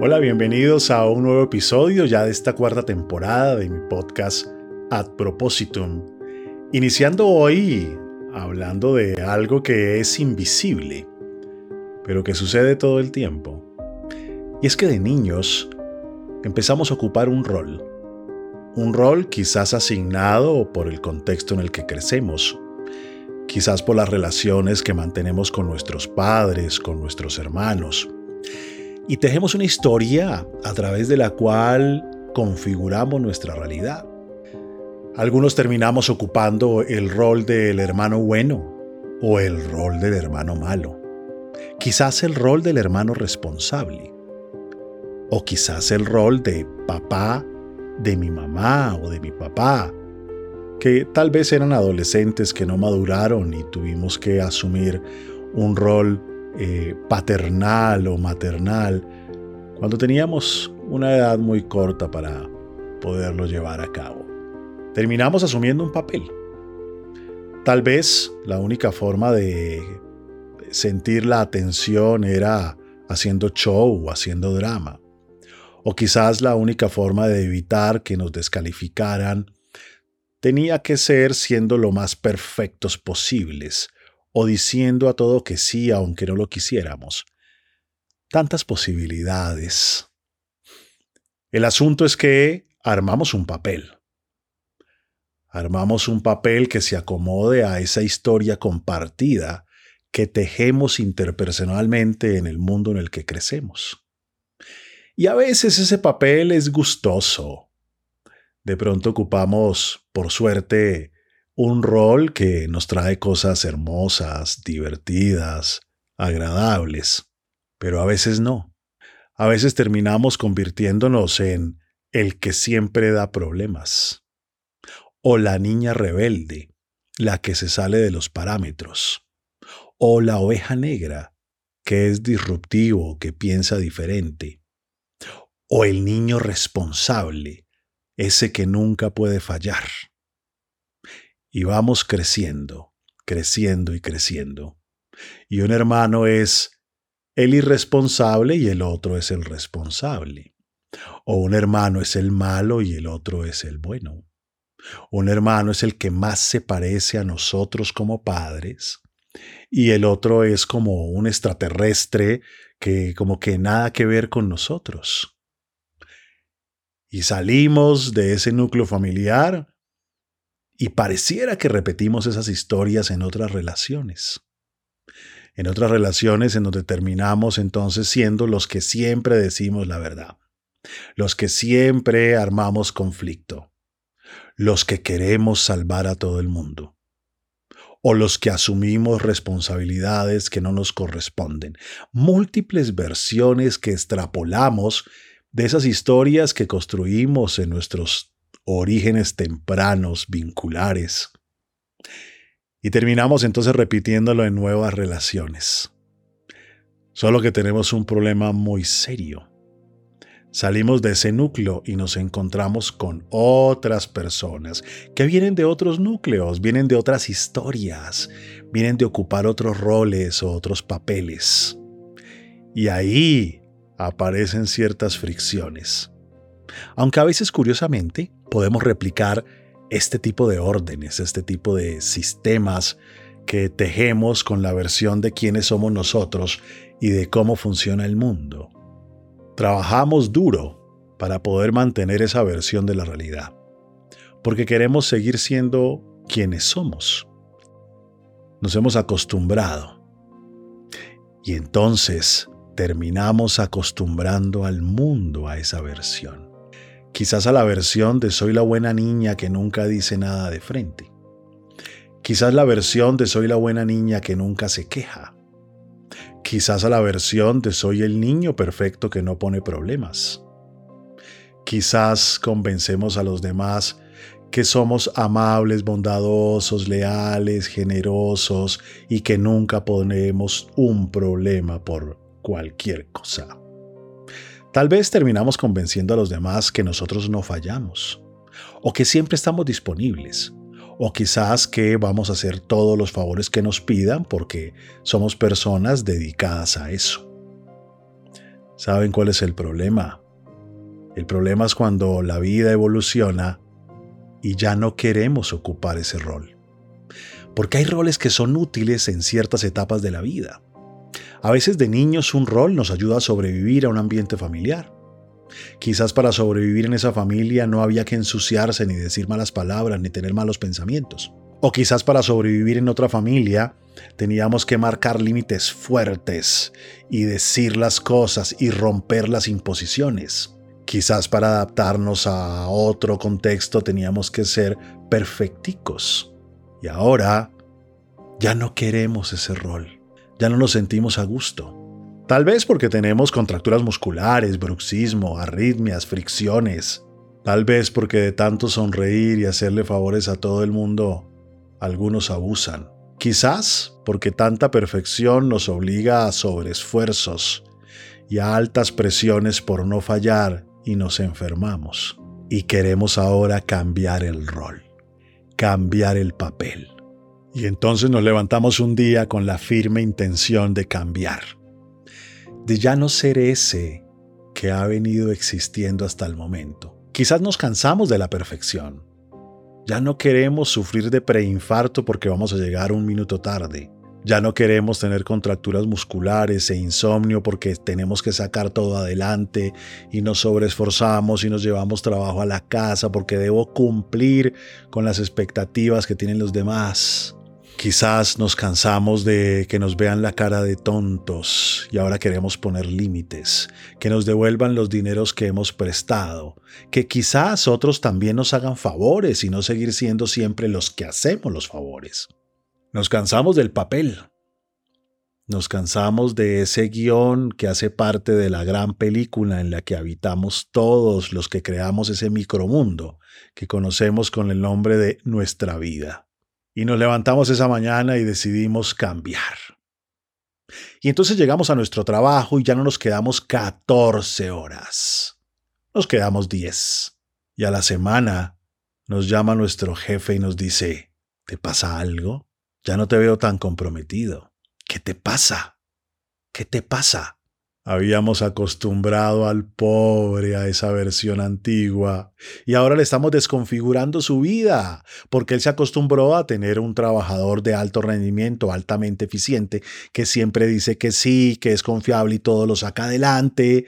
Hola, bienvenidos a un nuevo episodio ya de esta cuarta temporada de mi podcast Ad Propositum. Iniciando hoy hablando de algo que es invisible, pero que sucede todo el tiempo. Y es que de niños empezamos a ocupar un rol. Un rol quizás asignado por el contexto en el que crecemos, quizás por las relaciones que mantenemos con nuestros padres, con nuestros hermanos y tejemos una historia a través de la cual configuramos nuestra realidad. Algunos terminamos ocupando el rol del hermano bueno o el rol del hermano malo. Quizás el rol del hermano responsable. O quizás el rol de papá de mi mamá o de mi papá, que tal vez eran adolescentes que no maduraron y tuvimos que asumir un rol eh, paternal o maternal cuando teníamos una edad muy corta para poderlo llevar a cabo. Terminamos asumiendo un papel. Tal vez la única forma de sentir la atención era haciendo show haciendo drama. O quizás la única forma de evitar que nos descalificaran tenía que ser siendo lo más perfectos posibles, o diciendo a todo que sí aunque no lo quisiéramos. Tantas posibilidades. El asunto es que armamos un papel. Armamos un papel que se acomode a esa historia compartida que tejemos interpersonalmente en el mundo en el que crecemos. Y a veces ese papel es gustoso. De pronto ocupamos, por suerte, un rol que nos trae cosas hermosas, divertidas, agradables, pero a veces no. A veces terminamos convirtiéndonos en el que siempre da problemas, o la niña rebelde, la que se sale de los parámetros, o la oveja negra, que es disruptivo, que piensa diferente, o el niño responsable, ese que nunca puede fallar y vamos creciendo, creciendo y creciendo. Y un hermano es el irresponsable y el otro es el responsable. O un hermano es el malo y el otro es el bueno. Un hermano es el que más se parece a nosotros como padres y el otro es como un extraterrestre que como que nada que ver con nosotros. Y salimos de ese núcleo familiar y pareciera que repetimos esas historias en otras relaciones. En otras relaciones en donde terminamos entonces siendo los que siempre decimos la verdad, los que siempre armamos conflicto, los que queremos salvar a todo el mundo, o los que asumimos responsabilidades que no nos corresponden, múltiples versiones que extrapolamos de esas historias que construimos en nuestros orígenes tempranos, vinculares. Y terminamos entonces repitiéndolo en nuevas relaciones. Solo que tenemos un problema muy serio. Salimos de ese núcleo y nos encontramos con otras personas que vienen de otros núcleos, vienen de otras historias, vienen de ocupar otros roles o otros papeles. Y ahí aparecen ciertas fricciones. Aunque a veces curiosamente podemos replicar este tipo de órdenes, este tipo de sistemas que tejemos con la versión de quiénes somos nosotros y de cómo funciona el mundo. Trabajamos duro para poder mantener esa versión de la realidad, porque queremos seguir siendo quienes somos. Nos hemos acostumbrado y entonces terminamos acostumbrando al mundo a esa versión quizás a la versión de soy la buena niña que nunca dice nada de frente. Quizás la versión de soy la buena niña que nunca se queja. Quizás a la versión de soy el niño perfecto que no pone problemas. Quizás convencemos a los demás que somos amables, bondadosos, leales, generosos y que nunca ponemos un problema por cualquier cosa. Tal vez terminamos convenciendo a los demás que nosotros no fallamos, o que siempre estamos disponibles, o quizás que vamos a hacer todos los favores que nos pidan porque somos personas dedicadas a eso. ¿Saben cuál es el problema? El problema es cuando la vida evoluciona y ya no queremos ocupar ese rol. Porque hay roles que son útiles en ciertas etapas de la vida. A veces de niños un rol nos ayuda a sobrevivir a un ambiente familiar. Quizás para sobrevivir en esa familia no había que ensuciarse ni decir malas palabras ni tener malos pensamientos. O quizás para sobrevivir en otra familia teníamos que marcar límites fuertes y decir las cosas y romper las imposiciones. Quizás para adaptarnos a otro contexto teníamos que ser perfecticos. Y ahora ya no queremos ese rol, ya no nos sentimos a gusto. Tal vez porque tenemos contracturas musculares, bruxismo, arritmias, fricciones. Tal vez porque de tanto sonreír y hacerle favores a todo el mundo, algunos abusan. Quizás porque tanta perfección nos obliga a sobreesfuerzos y a altas presiones por no fallar y nos enfermamos. Y queremos ahora cambiar el rol, cambiar el papel. Y entonces nos levantamos un día con la firme intención de cambiar, de ya no ser ese que ha venido existiendo hasta el momento. Quizás nos cansamos de la perfección. Ya no queremos sufrir de preinfarto porque vamos a llegar un minuto tarde. Ya no queremos tener contracturas musculares e insomnio porque tenemos que sacar todo adelante y nos sobreesforzamos y nos llevamos trabajo a la casa porque debo cumplir con las expectativas que tienen los demás. Quizás nos cansamos de que nos vean la cara de tontos y ahora queremos poner límites, que nos devuelvan los dineros que hemos prestado, que quizás otros también nos hagan favores y no seguir siendo siempre los que hacemos los favores. Nos cansamos del papel. Nos cansamos de ese guion que hace parte de la gran película en la que habitamos todos los que creamos ese micromundo que conocemos con el nombre de nuestra vida. Y nos levantamos esa mañana y decidimos cambiar. Y entonces llegamos a nuestro trabajo y ya no nos quedamos 14 horas. Nos quedamos 10. Y a la semana nos llama nuestro jefe y nos dice, ¿te pasa algo? Ya no te veo tan comprometido. ¿Qué te pasa? ¿Qué te pasa? Habíamos acostumbrado al pobre a esa versión antigua y ahora le estamos desconfigurando su vida porque él se acostumbró a tener un trabajador de alto rendimiento, altamente eficiente, que siempre dice que sí, que es confiable y todo lo saca adelante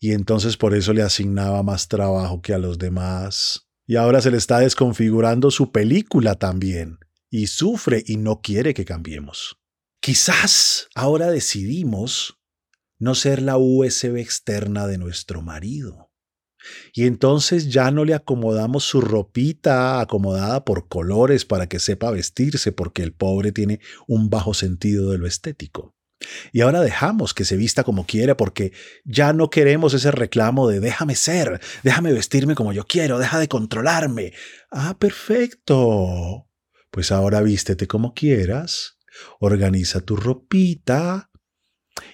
y entonces por eso le asignaba más trabajo que a los demás. Y ahora se le está desconfigurando su película también y sufre y no quiere que cambiemos. Quizás ahora decidimos no ser la USB externa de nuestro marido. Y entonces ya no le acomodamos su ropita acomodada por colores para que sepa vestirse porque el pobre tiene un bajo sentido de lo estético. Y ahora dejamos que se vista como quiere porque ya no queremos ese reclamo de déjame ser, déjame vestirme como yo quiero, deja de controlarme. Ah, perfecto pues ahora vístete como quieras, organiza tu ropita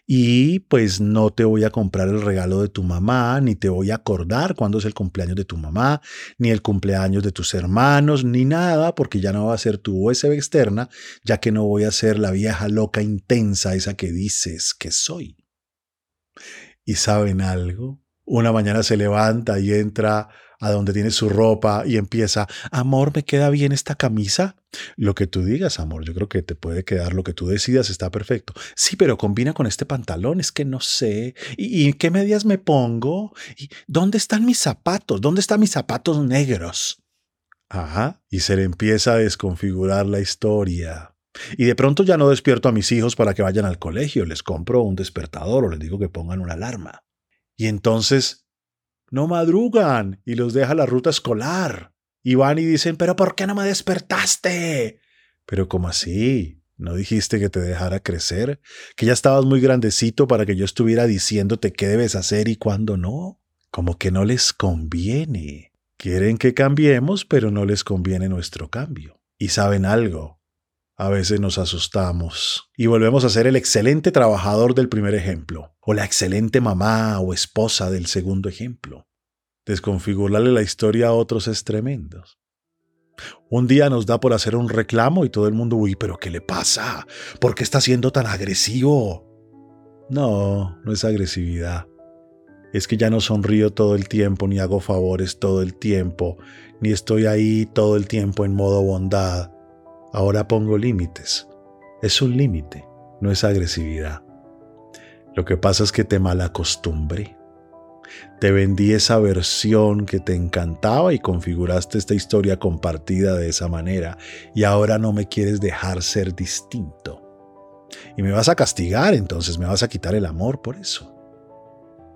y pues no te voy a comprar el regalo de tu mamá, ni te voy a acordar cuándo es el cumpleaños de tu mamá, ni el cumpleaños de tus hermanos, ni nada, porque ya no va a ser tu USB externa, ya que no voy a ser la vieja loca intensa esa que dices que soy. ¿Y saben algo? Una mañana se levanta y entra a donde tiene su ropa y empieza, amor, ¿me queda bien esta camisa? Lo que tú digas, amor, yo creo que te puede quedar lo que tú decidas, está perfecto. Sí, pero combina con este pantalón, es que no sé. ¿Y, qué medias me pongo? ¿Y dónde están mis zapatos? ¿Dónde están mis zapatos negros? Ajá, y se le empieza a desconfigurar la historia. Y de pronto ya no despierto a mis hijos para que vayan al colegio, les compro un despertador o les digo que pongan una alarma. Y entonces no madrugan y los deja la ruta escolar. Y van y dicen, pero ¿por qué no me despertaste? Pero ¿cómo así? ¿No dijiste que te dejara crecer? ¿Que ya estabas muy grandecito para que yo estuviera diciéndote qué debes hacer y cuándo no? Como que no les conviene. Quieren que cambiemos, pero no les conviene nuestro cambio. Y saben algo, a veces nos asustamos y volvemos a ser el excelente trabajador del primer ejemplo, o la excelente mamá o esposa del segundo ejemplo. Desconfigurarle la historia a otros es tremendo. Un día nos da por hacer un reclamo y todo el mundo, uy, pero ¿qué le pasa? ¿Por qué está siendo tan agresivo? No, no es agresividad. es que ya no sonrío todo el tiempo, ni hago favores todo el tiempo, ni estoy ahí todo el tiempo en modo bondad. Ahora pongo límites. Es un límite, no es agresividad. Lo que pasa es que te malacostumbré. Te vendí esa versión que te encantaba y configuraste esta historia compartida de esa manera y ahora no me quieres dejar ser distinto. Y me vas a castigar, entonces me vas a quitar el amor por eso.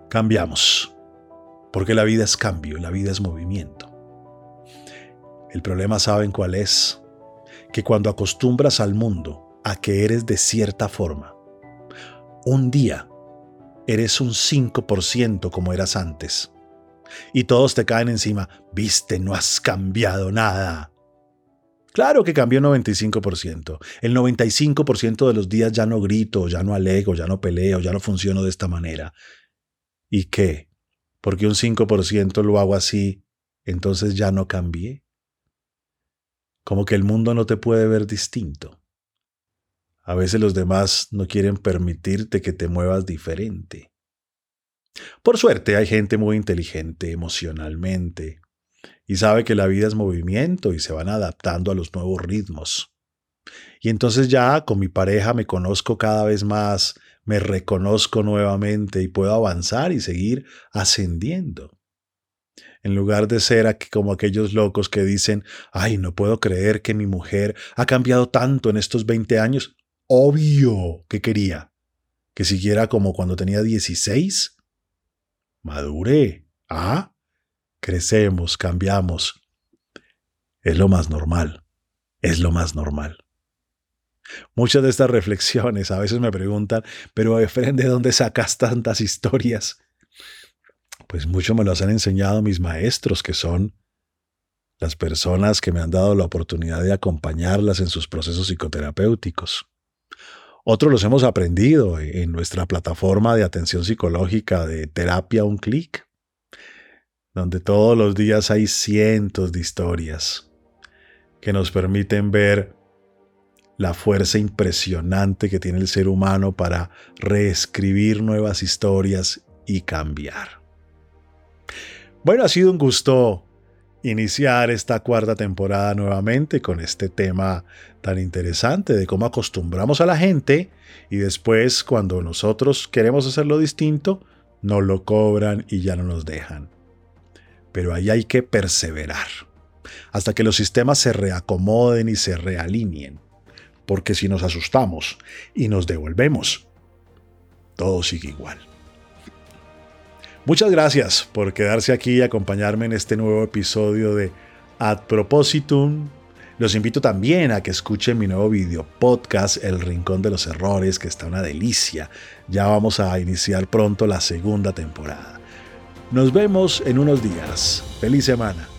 Cambiamos, porque la vida es cambio, la vida es movimiento. El problema, ¿saben cuál es? Que cuando acostumbras al mundo a que eres de cierta forma, un día eres un 5% como eras antes. Y todos te caen encima, viste, no has cambiado nada. Claro que cambió 95%. El 95% de los días ya no grito, ya no alego, ya no peleo, ya no funciono de esta manera. ¿Y qué? Porque un 5% lo hago así, entonces ya no cambié. Como que el mundo no te puede ver distinto. A veces los demás no quieren permitirte que te muevas diferente. Por suerte hay gente muy inteligente emocionalmente y sabe que la vida es movimiento y se van adaptando a los nuevos ritmos. Y entonces ya con mi pareja me conozco cada vez más, me reconozco nuevamente y puedo avanzar y seguir ascendiendo. En lugar de ser aquí como aquellos locos que dicen, ay, no puedo creer que mi mujer ha cambiado tanto en estos 20 años obvio que quería. Que siguiera como cuando tenía 16. Madure. Ah, crecemos, cambiamos. Es lo más normal. Es lo más normal. Muchas de estas reflexiones a veces me preguntan, pero Efren, ¿de dónde sacas tantas historias? Pues mucho me las han enseñado mis maestros, que son las personas que me han dado la oportunidad de acompañarlas en sus procesos psicoterapéuticos. Otros los hemos aprendido en nuestra plataforma de atención psicológica de terapia un clic, donde todos los días hay cientos de historias que nos permiten ver la fuerza impresionante que tiene el ser humano para reescribir nuevas historias y cambiar. Bueno, ha sido un gusto iniciar esta cuarta temporada nuevamente con este tema tan interesante de cómo acostumbramos a la gente y después cuando nosotros queremos hacerlo distinto, nos lo cobran y ya no nos dejan. Pero ahí hay que perseverar hasta que los sistemas se reacomoden y se realineen, porque si nos asustamos y nos devolvemos, todo sigue igual. Muchas gracias por quedarse aquí y acompañarme en este nuevo episodio de Ad Propositum. Los invito también a que escuchen mi nuevo video podcast El Rincón de los Errores, que está una delicia. Ya vamos a iniciar pronto la segunda temporada. Nos vemos en unos días. Feliz semana.